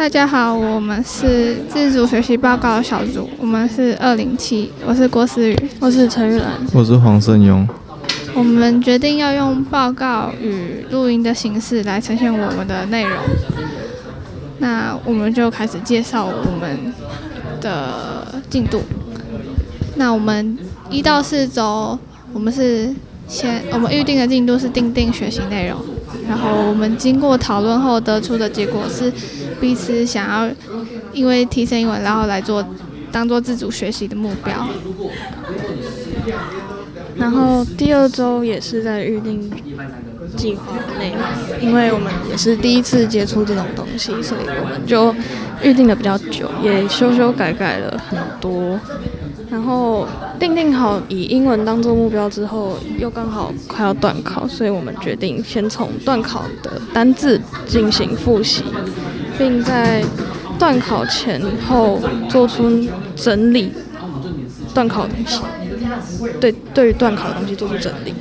大家好，我们是自主学习报告的小组，我们是二零七，我是郭思雨，我是陈玉兰，我是黄胜勇。我们决定要用报告与录音的形式来呈现我们的内容。那我们就开始介绍我们的进度。那我们一到四周，我们是先我们预定的进度是定定学习内容，然后我们经过讨论后得出的结果是。彼此想要因为提升英文，然后来做当做自主学习的目标。然后第二周也是在预定计划内，因为我们也是第一次接触这种东西，所以我们就预定的比较久，也修修改改了很多。然后定定好以英文当做目标之后，又刚好快要段考，所以我们决定先从段考的单字进行复习。并在段考前后做出整理，段考东西，对，对于段考的东西做出整理。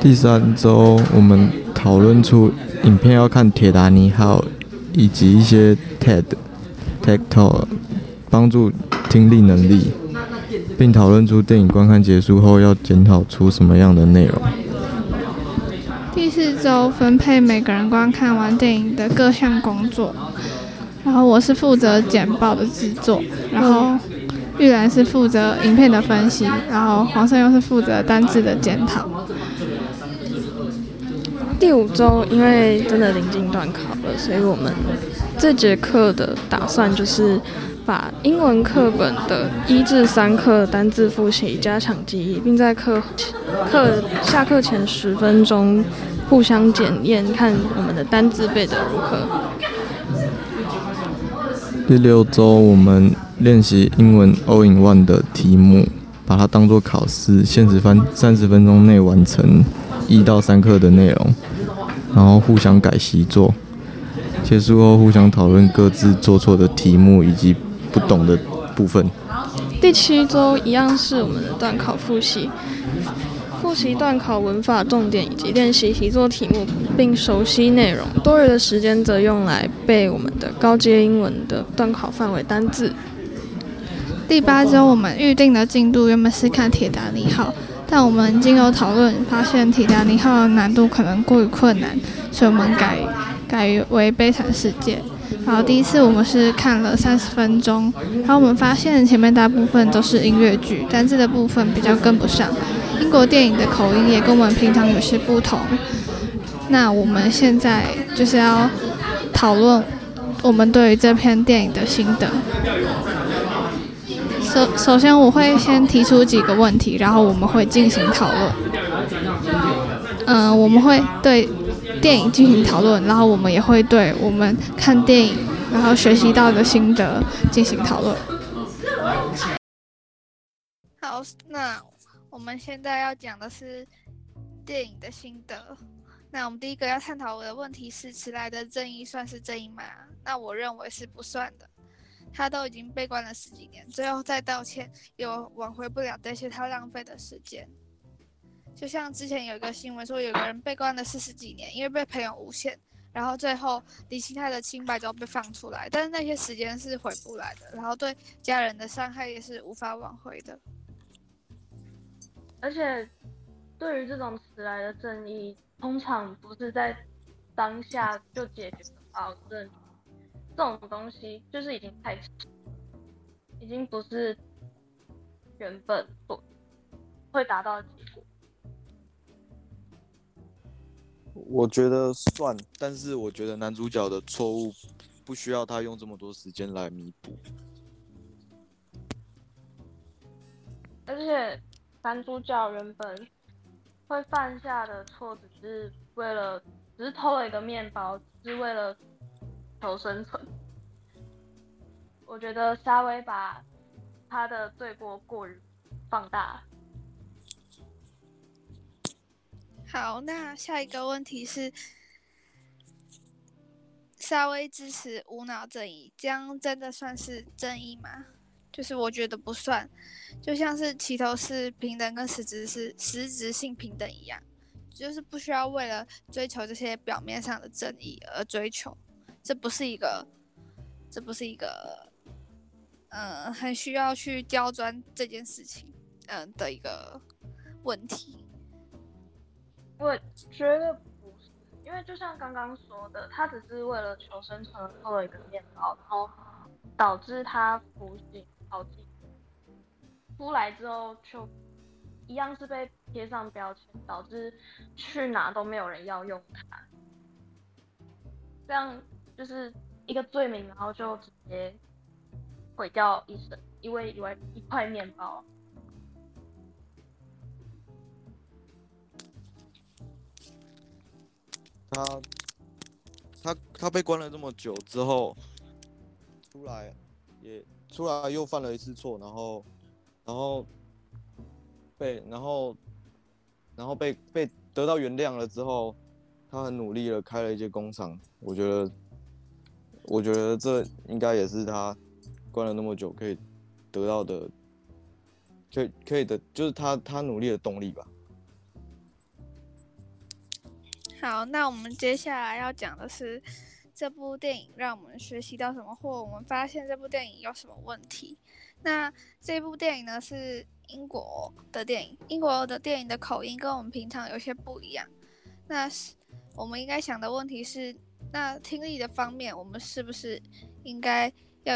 第三周，我们讨论出影片要看《铁达尼号》以及一些 TED、TED Talk，帮助听力能力，并讨论出电影观看结束后要检讨出什么样的内容。周分配每个人观看完电影的各项工作，然后我是负责简报的制作，然后玉兰是负责影片的分析，然后黄胜又是负责单字的检讨。第五周因为真的临近段考了，所以我们这节课的打算就是把英文课本的一至三课单字复习加强记忆，并在课课下课前十分钟。互相检验，看我们的单字背得如何。第六周，我们练习英文 All-in-One 的题目，把它当做考试，限时分三十分钟内完成一到三课的内容，然后互相改习作。结束后，互相讨论各自做错的题目以及不懂的部分。第七周一样是我们的段考复习。复习段考文法重点以及练习习作题目，并熟悉内容。多余的时间则用来背我们的高阶英文的段考范围单字。第八周我们预定的进度原本是看《铁达尼号》，但我们经由讨论发现《铁达尼号》的难度可能过于困难，所以我们改改为《悲惨世界》。好第一次我们是看了三十分钟，然后我们发现前面大部分都是音乐剧，单字的部分比较跟不上。英国电影的口音也跟我们平常有些不同。那我们现在就是要讨论我们对于这篇电影的心得。首首先，我会先提出几个问题，然后我们会进行讨论。嗯，我们会对电影进行讨论，然后我们也会对我们看电影然后学习到的心得进行讨论。好，那。我们现在要讲的是电影的心得。那我们第一个要探讨的问题是：迟来的正义算是正义吗？那我认为是不算的。他都已经被关了十几年，最后再道歉，也挽回不了这些他浪费的时间。就像之前有一个新闻说，有个人被关了四十几年，因为被朋友诬陷，然后最后理清他的清白之后被放出来，但是那些时间是回不来的，然后对家人的伤害也是无法挽回的。而且，对于这种迟来的正义，通常不是在当下就解决的保证。这种东西就是已经太迟，已经不是原本所会达到我觉得算，但是我觉得男主角的错误不需要他用这么多时间来弥补。而且。男主角原本会犯下的错，只是为了，只是偷了一个面包，只是为了求生存。我觉得沙威把他的罪过过于放大。好，那下一个问题是，稍微支持无脑正义，这样真的算是正义吗？就是我觉得不算，就像是齐头是平等跟实质是实质性平等一样，就是不需要为了追求这些表面上的正义而追求，这不是一个，这不是一个，嗯、呃，很需要去刁钻这件事情，嗯、呃、的一个问题。我觉得不是，因为就像刚刚说的，他只是为了求生存偷了一个面包，然后导致他服刑逃进，出来之后就。一样是被贴上标签，导致去哪都没有人要用它，这样就是一个罪名，然后就直接毁掉一生，因为因为一块面包。他他他被关了这么久之后，出来也出来又犯了一次错，然后然后。被然后，然后被被得到原谅了之后，他很努力的开了一间工厂。我觉得，我觉得这应该也是他关了那么久可以得到的，可以可以的，就是他他努力的动力吧。好，那我们接下来要讲的是这部电影让我们学习到什么，或我们发现这部电影有什么问题。那这部电影呢是。英国的电影，英国的电影的口音跟我们平常有些不一样。那是我们应该想的问题是，那听力的方面，我们是不是应该要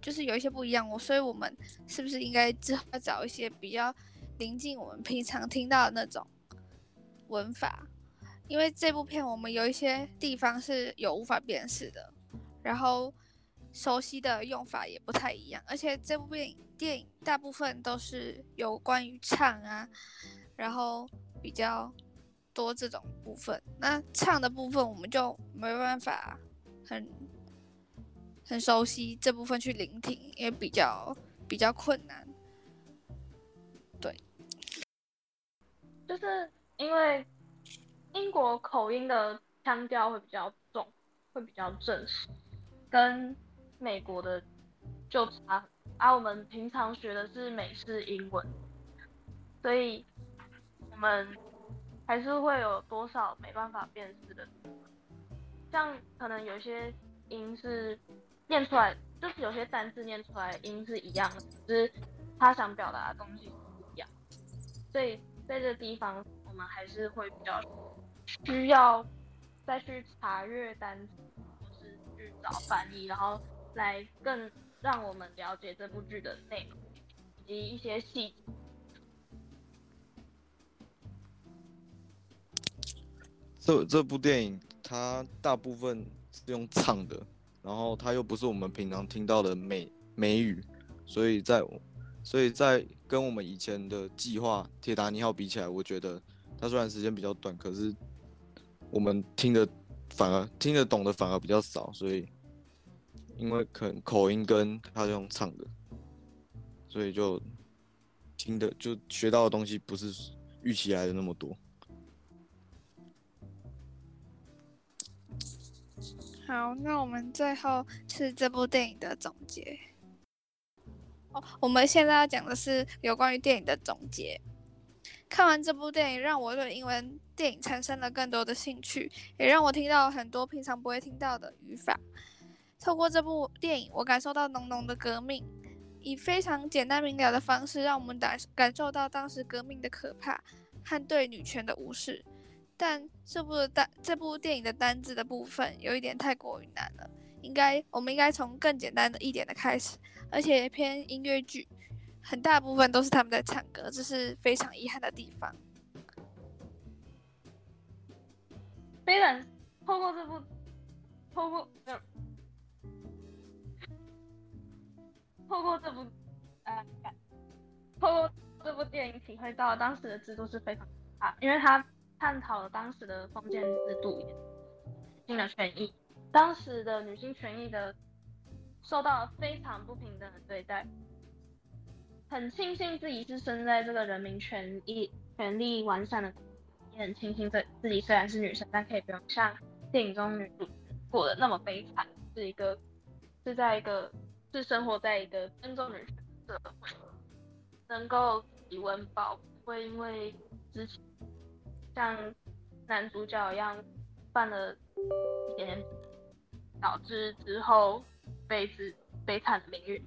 就是有一些不一样？我所以，我们是不是应该之后要找一些比较临近我们平常听到的那种文法？因为这部片我们有一些地方是有无法辨识的，然后。熟悉的用法也不太一样，而且这部电影电影大部分都是有关于唱啊，然后比较多这种部分。那唱的部分我们就没办法很很熟悉这部分去聆听，因为比较比较困难。对，就是因为英国口音的腔调会比较重，会比较正式，跟。美国的就差，啊，我们平常学的是美式英文，所以我们还是会有多少没办法辨识的，像可能有些音是念出来，就是有些单字念出来音是一样的，只是他想表达的东西不一样，所以在这地方们还是会比较需要再去查阅单词，或是去找翻译，然后。来更让我们了解这部剧的内容以及一些细节。这这部电影它大部分是用唱的，然后它又不是我们平常听到的美美语，所以在所以在跟我们以前的计划《铁达尼号》比起来，我觉得它虽然时间比较短，可是我们听的反而听得懂的反而比较少，所以。因为可能口音跟他用唱的，所以就听的就学到的东西不是预期来的那么多。好，那我们最后是这部电影的总结。哦，我们现在要讲的是有关于电影的总结。看完这部电影，让我对英文电影产生了更多的兴趣，也让我听到很多平常不会听到的语法。透过这部电影，我感受到浓浓的革命，以非常简单明了的方式，让我们感感受到当时革命的可怕和对女权的无视。但这部的单这部电影的单字的部分有一点太过于难了，应该我们应该从更简单的一点的开始，而且偏音乐剧，很大部分都是他们在唱歌，这是非常遗憾的地方。虽然透过这部，透过透过这部，呃，透过这部电影体会到当时的制度是非常差，因为他探讨了当时的封建制度，女性的权益，当时的女性权益的受到了非常不平等的对待。很庆幸自己是生在这个人民权益权利完善的，也很庆幸自自己虽然是女生，但可以不用像电影中女主过得那么悲惨，是一个是在一个。是生活在一个尊重女权的社会，能够以温饱，不会因为之前像男主角一样犯了一点，导致之后悲子悲惨的命运。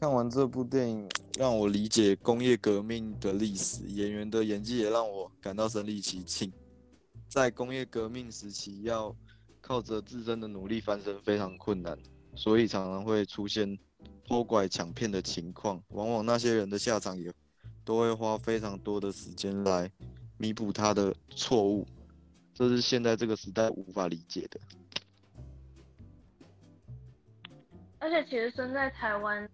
看完这部电影，让我理解工业革命的历史，演员的演技也让我感到身临其境。在工业革命时期，要靠着自身的努力翻身非常困难，所以常常会出现偷拐抢骗的情况。往往那些人的下场也都会花非常多的时间来弥补他的错误，这是现在这个时代无法理解的。而且，其实身在台湾。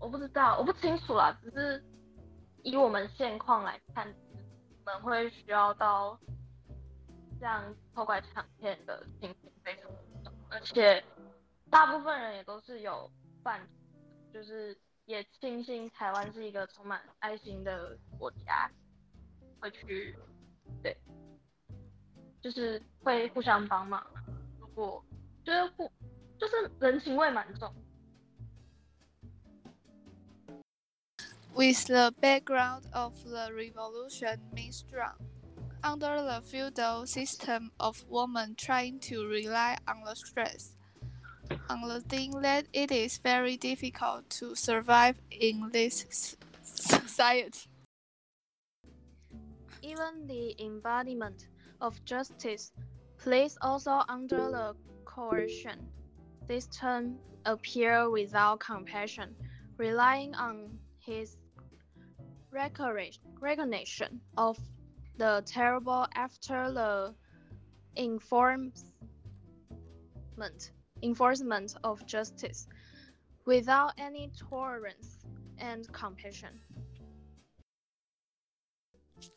我不知道，我不清楚啦。只是以我们现况来看，我们会需要到这样偷拐抢骗的情形非常多，而且大部分人也都是有犯，就是也庆幸台湾是一个充满爱心的国家，会去对，就是会互相帮忙。如果就是互，就是人情味蛮重。With the background of the revolution misdrawn, under the feudal system of women trying to rely on the stress, on the thing that it is very difficult to survive in this society. Even the embodiment of justice plays also under the coercion system appear without compassion, relying on his recognition of the terrible after the enforcement enforcement of justice without any tolerance and compassion.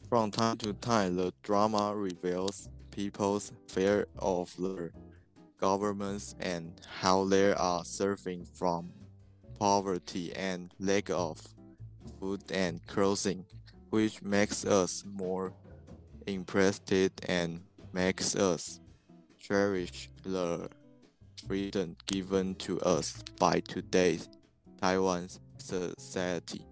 From time to time, the drama reveals people's fear of the governments and how they are suffering from poverty and lack of food and clothing, which makes us more impressed and makes us cherish the freedom given to us by today's Taiwan society.